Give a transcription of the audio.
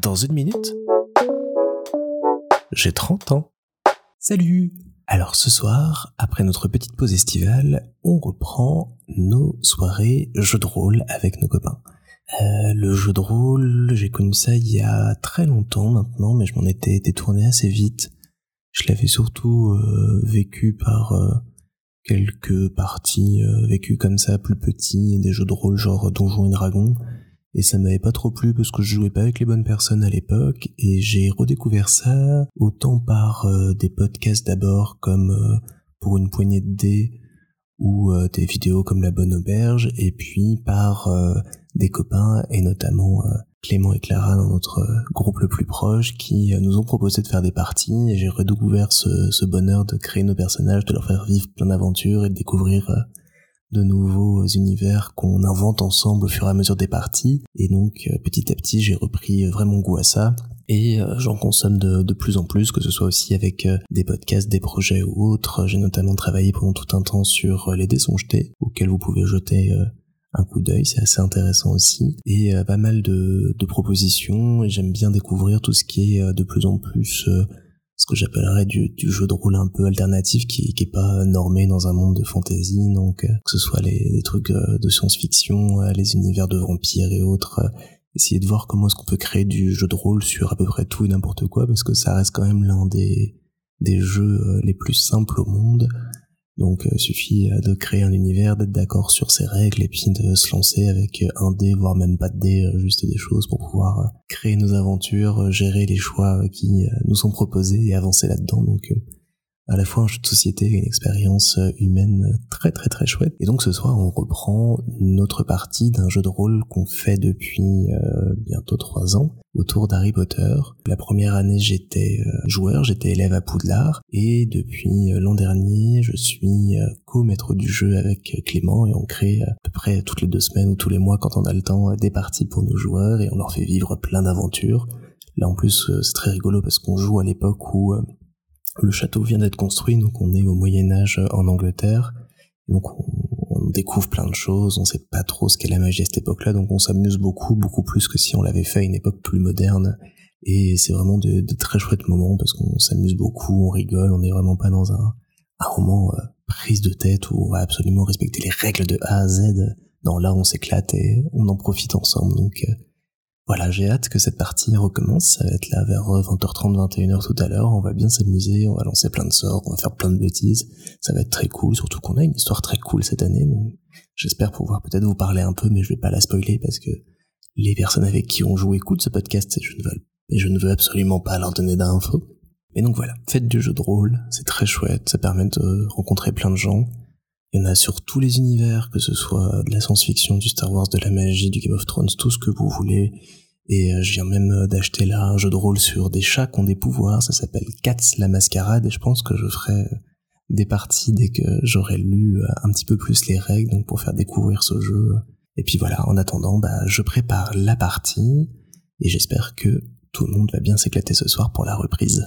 Dans une minute, j'ai 30 ans. Salut Alors ce soir, après notre petite pause estivale, on reprend nos soirées jeux de rôle avec nos copains. Euh, le jeu de rôle, j'ai connu ça il y a très longtemps maintenant, mais je m'en étais détourné assez vite. Je l'avais surtout euh, vécu par euh, quelques parties vécues comme ça, plus petits, des jeux de rôle genre Donjons et Dragons, et ça m'avait pas trop plu parce que je jouais pas avec les bonnes personnes à l'époque, et j'ai redécouvert ça autant par des podcasts d'abord comme pour une poignée de dés, ou des vidéos comme La Bonne Auberge, et puis par des copains et notamment euh, Clément et Clara dans notre euh, groupe le plus proche qui euh, nous ont proposé de faire des parties et j'ai redécouvert ce, ce, bonheur de créer nos personnages, de leur faire vivre plein d'aventures et de découvrir de nouveaux univers qu'on invente ensemble au fur et à mesure des parties et donc petit à petit j'ai repris vraiment goût à ça et j'en consomme de, plus en plus, que ce soit aussi avec des podcasts, des projets ou autres. J'ai notamment travaillé pendant tout un temps sur les dés jetés, auxquels vous pouvez jeter un coup d'œil, c'est assez intéressant aussi. Et euh, pas mal de, de propositions, j'aime bien découvrir tout ce qui est euh, de plus en plus euh, ce que j'appellerais du, du, jeu de rôle un peu alternatif qui, qui est pas normé dans un monde de fantasy, donc que ce soit les, les trucs de science-fiction, les univers de vampires et autres, essayer de voir comment est-ce qu'on peut créer du jeu de rôle sur à peu près tout et n'importe quoi, parce que ça reste quand même l'un des, des jeux les plus simples au monde, donc euh, suffit euh, de créer un univers, d'être d'accord sur ses règles et puis de se lancer avec euh, un dé, voire même pas de dé, juste des choses pour pouvoir créer nos aventures, gérer les choix qui nous sont proposés et avancer là-dedans. Donc à la fois un jeu de société et une expérience humaine très très très chouette. Et donc ce soir on reprend notre partie d'un jeu de rôle qu'on fait depuis bientôt trois ans autour d'Harry Potter. La première année, j'étais euh, joueur, j'étais élève à Poudlard, et depuis euh, l'an dernier, je suis euh, co-maître du jeu avec Clément, et on crée à peu près toutes les deux semaines ou tous les mois, quand on a le temps, des parties pour nos joueurs, et on leur fait vivre plein d'aventures. Là, en plus, c'est très rigolo parce qu'on joue à l'époque où le château vient d'être construit, donc on est au Moyen Âge en Angleterre, donc on, découvre plein de choses, on sait pas trop ce qu'est la magie à cette époque-là, donc on s'amuse beaucoup, beaucoup plus que si on l'avait fait à une époque plus moderne. Et c'est vraiment de, très chouettes moments parce qu'on s'amuse beaucoup, on rigole, on n'est vraiment pas dans un, un moment euh, prise de tête où on va absolument respecter les règles de A à Z. Non, là on s'éclate et on en profite ensemble. Donc euh, voilà, j'ai hâte que cette partie recommence. Ça va être là vers 20h30, 21h tout à l'heure. On va bien s'amuser, on va lancer plein de sorts, on va faire plein de bêtises. Ça va être très cool, surtout qu'on a une histoire très cool cette année. Donc j'espère pouvoir peut-être vous parler un peu, mais je vais pas la spoiler parce que les personnes avec qui on joue écoutent ce podcast et je ne veux, et je ne veux absolument pas leur donner d'infos. Mais donc voilà, faites du jeu de rôle, c'est très chouette, ça permet de rencontrer plein de gens. Il y en a sur tous les univers, que ce soit de la science-fiction, du Star Wars, de la magie, du Game of Thrones, tout ce que vous voulez. Et euh, je viens même euh, d'acheter là un jeu de rôle sur des chats qui ont des pouvoirs, ça s'appelle Cats la mascarade, et je pense que je ferai euh, des parties dès que j'aurai lu un petit peu plus les règles, donc pour faire découvrir ce jeu. Et puis voilà, en attendant, bah, je prépare la partie, et j'espère que tout le monde va bien s'éclater ce soir pour la reprise.